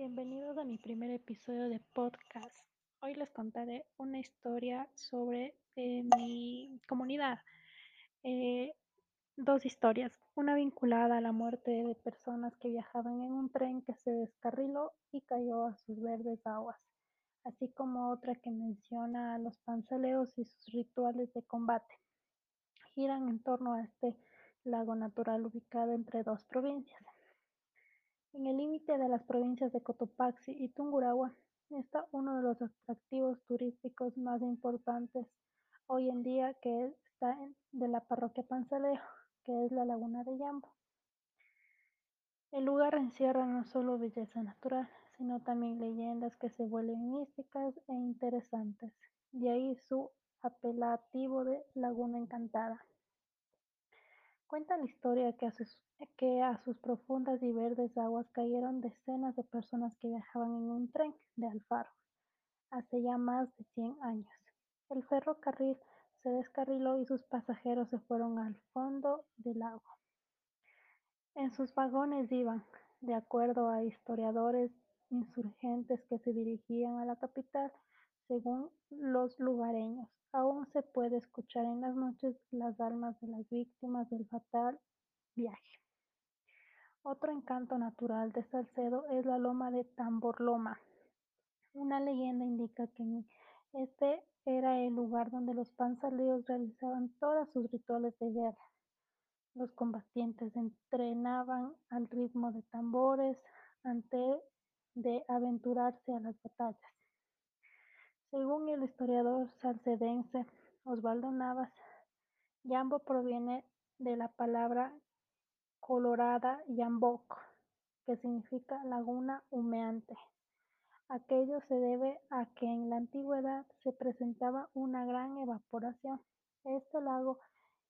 Bienvenidos a mi primer episodio de podcast. Hoy les contaré una historia sobre eh, mi comunidad. Eh, dos historias, una vinculada a la muerte de personas que viajaban en un tren que se descarriló y cayó a sus verdes aguas, así como otra que menciona a los panzaleos y sus rituales de combate. Giran en torno a este lago natural ubicado entre dos provincias. En el límite de las provincias de Cotopaxi y Tungurahua está uno de los atractivos turísticos más importantes hoy en día que está de la parroquia Panzaleo, que es la laguna de Yambo. El lugar encierra no solo belleza natural, sino también leyendas que se vuelven místicas e interesantes, de ahí su apelativo de Laguna Encantada. Cuenta la historia que a, sus, que a sus profundas y verdes aguas cayeron decenas de personas que viajaban en un tren de Alfaro hace ya más de 100 años. El ferrocarril se descarriló y sus pasajeros se fueron al fondo del lago. En sus vagones iban, de acuerdo a historiadores insurgentes que se dirigían a la capital, según los lugareños, Aún se puede escuchar en las noches las almas de las víctimas del fatal viaje. Otro encanto natural de Salcedo es la loma de Tamborloma. Una leyenda indica que este era el lugar donde los panzaleos realizaban todos sus rituales de guerra. Los combatientes entrenaban al ritmo de tambores antes de aventurarse a las batallas. Según el historiador salcedense Osvaldo Navas, Yambo proviene de la palabra colorada Yambok, que significa laguna humeante. Aquello se debe a que en la antigüedad se presentaba una gran evaporación. Este lago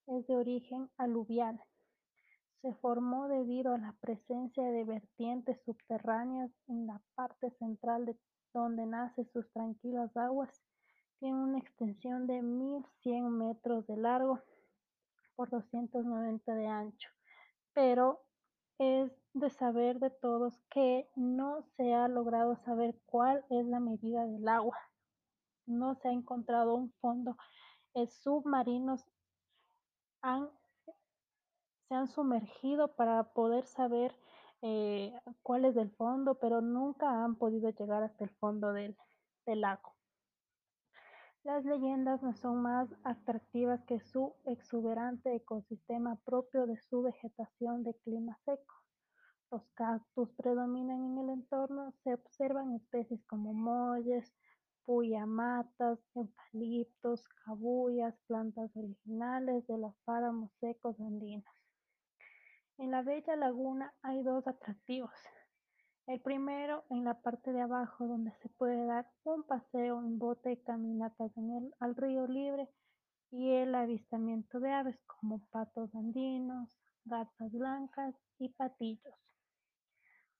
es de origen aluvial. Se formó debido a la presencia de vertientes subterráneas en la parte central de donde nace sus tranquilas aguas, tiene una extensión de mil cien metros de largo por doscientos noventa de ancho, pero es de saber de todos que no se ha logrado saber cuál es la medida del agua. No se ha encontrado un fondo. submarinos han, se han sumergido para poder saber eh, cuál es el fondo, pero nunca han podido llegar hasta el fondo del, lago. Las leyendas no son más atractivas que su exuberante ecosistema propio de su vegetación de clima seco. Los cactus predominan en el entorno, se observan especies como molles, puyamatas, eucaliptos, cabullas, plantas originales de los páramos secos andinos. En la bella laguna hay dos atractivos. El primero en la parte de abajo donde se puede dar un paseo en bote y caminatas en el, al río libre y el avistamiento de aves como patos andinos, gatas blancas y patillos.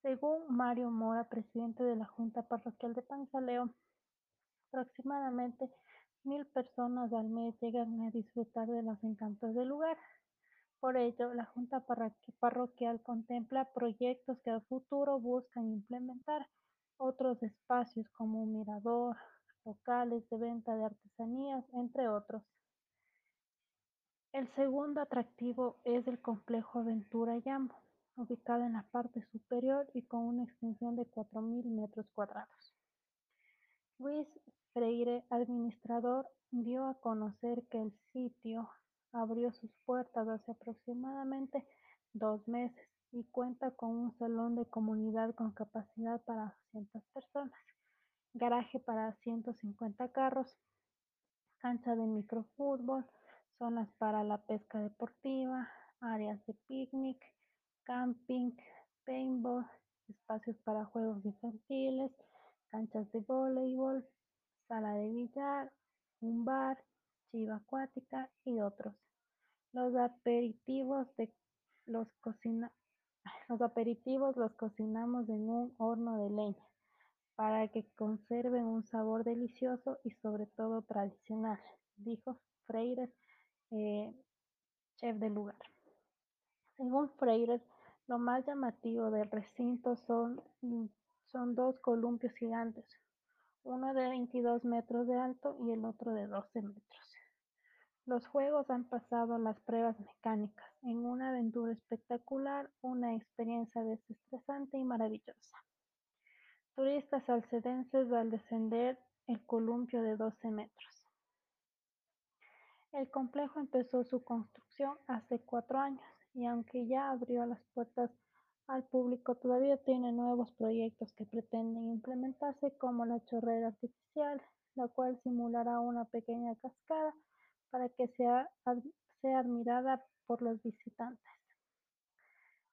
Según Mario Mora, presidente de la Junta Parroquial de Panzaleo, aproximadamente mil personas al mes llegan a disfrutar de los encantos del lugar. Por ello, la Junta Parroquial contempla proyectos que a futuro buscan implementar otros espacios como un mirador, locales de venta de artesanías, entre otros. El segundo atractivo es el complejo Aventura Yambo, ubicado en la parte superior y con una extensión de 4.000 metros cuadrados. Luis Freire, administrador, dio a conocer que el sitio abrió sus puertas hace aproximadamente dos meses y cuenta con un salón de comunidad con capacidad para 200 personas, garaje para 150 carros, cancha de microfútbol, zonas para la pesca deportiva, áreas de picnic, camping, paintball, espacios para juegos infantiles, canchas de voleibol, sala de billar, un bar, chiva acuática y otros. Los aperitivos los cocinamos en un horno de leña para que conserven un sabor delicioso y sobre todo tradicional, dijo Freire, eh, chef del lugar. Según Freire, lo más llamativo del recinto son Son dos columpios gigantes, uno de 22 metros de alto y el otro de 12 metros. Los juegos han pasado las pruebas mecánicas, en una aventura espectacular, una experiencia desestresante y maravillosa. Turistas alcedenses al descender el columpio de 12 metros. El complejo empezó su construcción hace cuatro años y aunque ya abrió las puertas al público, todavía tiene nuevos proyectos que pretenden implementarse como la chorrera artificial, la cual simulará una pequeña cascada para que sea, sea admirada por los visitantes.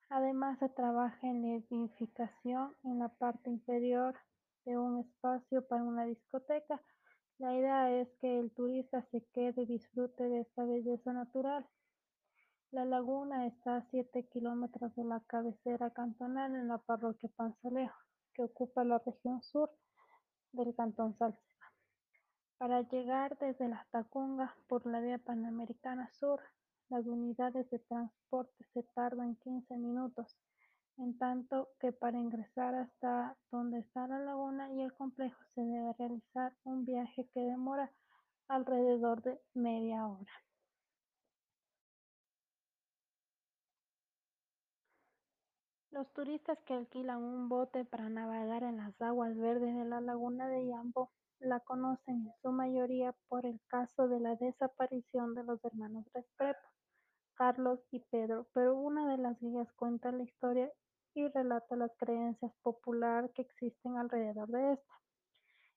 Además, se trabaja en la edificación en la parte inferior de un espacio para una discoteca. La idea es que el turista se quede y disfrute de esta belleza natural. La laguna está a 7 kilómetros de la cabecera cantonal en la parroquia Panzalejo, que ocupa la región sur del cantón Salcedo. Para llegar desde la Tacunga por la vía Panamericana Sur las unidades de transporte se tardan 15 minutos, en tanto que para ingresar hasta donde está la laguna y el complejo se debe realizar un viaje que demora alrededor de media hora. Los turistas que alquilan un bote para navegar en las aguas verdes de la laguna de Yambo la conocen en su mayoría por el caso de la desaparición de los hermanos Restrepo. Carlos y Pedro, pero una de las guías cuenta la historia y relata las creencias populares que existen alrededor de esta.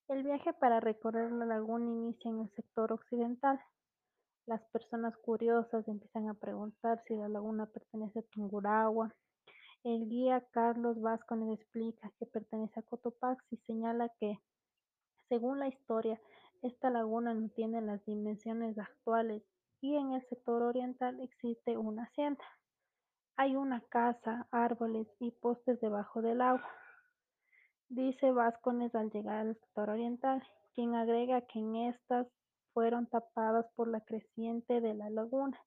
El viaje para recorrer la laguna inicia en el sector occidental. Las personas curiosas empiezan a preguntar si la laguna pertenece a Tungurahua. El guía Carlos Vázquez explica que pertenece a Cotopaxi y señala que, según la historia, esta laguna no tiene las dimensiones actuales y en el sector oriental existe una hacienda. Hay una casa, árboles y postes debajo del agua, dice Vázquez al llegar al sector oriental, quien agrega que en estas fueron tapadas por la creciente de la laguna.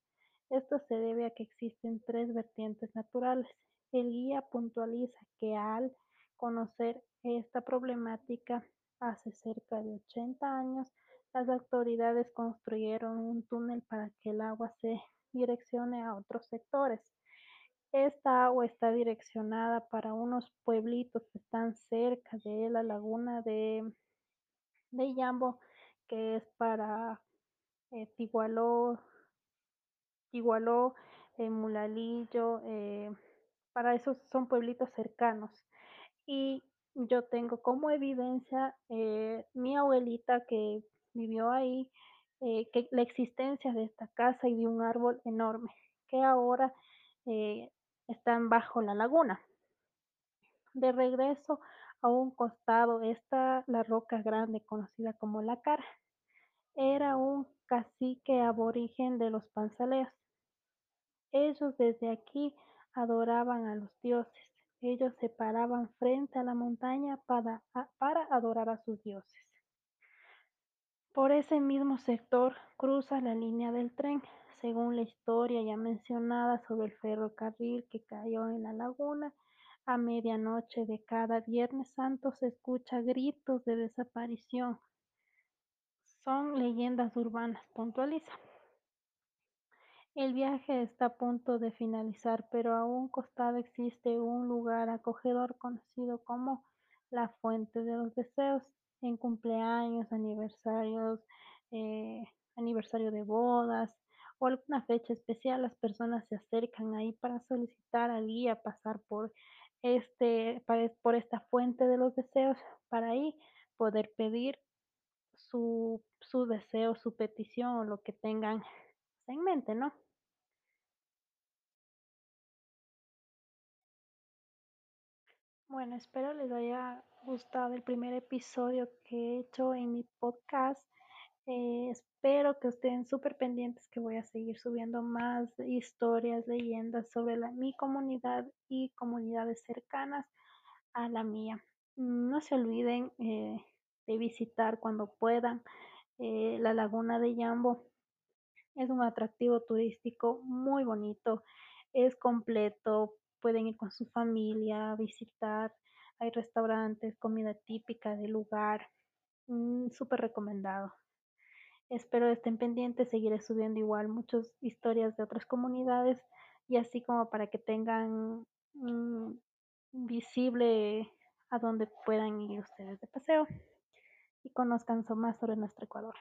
Esto se debe a que existen tres vertientes naturales. El guía puntualiza que al conocer esta problemática hace cerca de 80 años, las autoridades construyeron un túnel para que el agua se direccione a otros sectores. Esta agua está direccionada para unos pueblitos que están cerca de la laguna de, de Yambo, que es para eh, Tigualó, eh, Mulalillo, eh, para esos son pueblitos cercanos. Y yo tengo como evidencia eh, mi abuelita que vivió ahí, eh, que la existencia de esta casa y de un árbol enorme que ahora eh, están bajo la laguna. De regreso a un costado está la roca grande conocida como la cara. Era un cacique aborigen de los panzaleos. Ellos desde aquí adoraban a los dioses. Ellos se paraban frente a la montaña para, adorar a sus dioses. Por ese mismo sector cruza la línea del tren, según la historia ya mencionada sobre el ferrocarril que cayó en la laguna. A medianoche de cada Viernes Santo se escucha gritos de desaparición. Son leyendas urbanas, puntualiza. El viaje está a punto de finalizar, pero a un costado existe un lugar acogedor conocido como la Fuente de los Deseos. En cumpleaños, aniversarios, eh, aniversario de bodas o alguna fecha especial, las personas se acercan ahí para solicitar al guía pasar por este, por esta fuente de los deseos, para ahí poder pedir su, su deseo, su petición o lo que tengan en mente, ¿no? Bueno, espero les haya gustado el primer episodio que he hecho en mi podcast. Eh, espero que estén súper pendientes que voy a seguir subiendo más historias, leyendas sobre la, mi comunidad y comunidades cercanas a la mía. No se olviden eh, de visitar cuando puedan eh, la laguna de Yambo. Es un atractivo turístico muy bonito, es completo, pueden ir con su familia, visitar, hay restaurantes, comida típica del lugar, mm, súper recomendado. Espero estén pendientes, seguiré subiendo igual muchas historias de otras comunidades y así como para que tengan mm, visible a dónde puedan ir ustedes de paseo y conozcan más sobre nuestro Ecuador.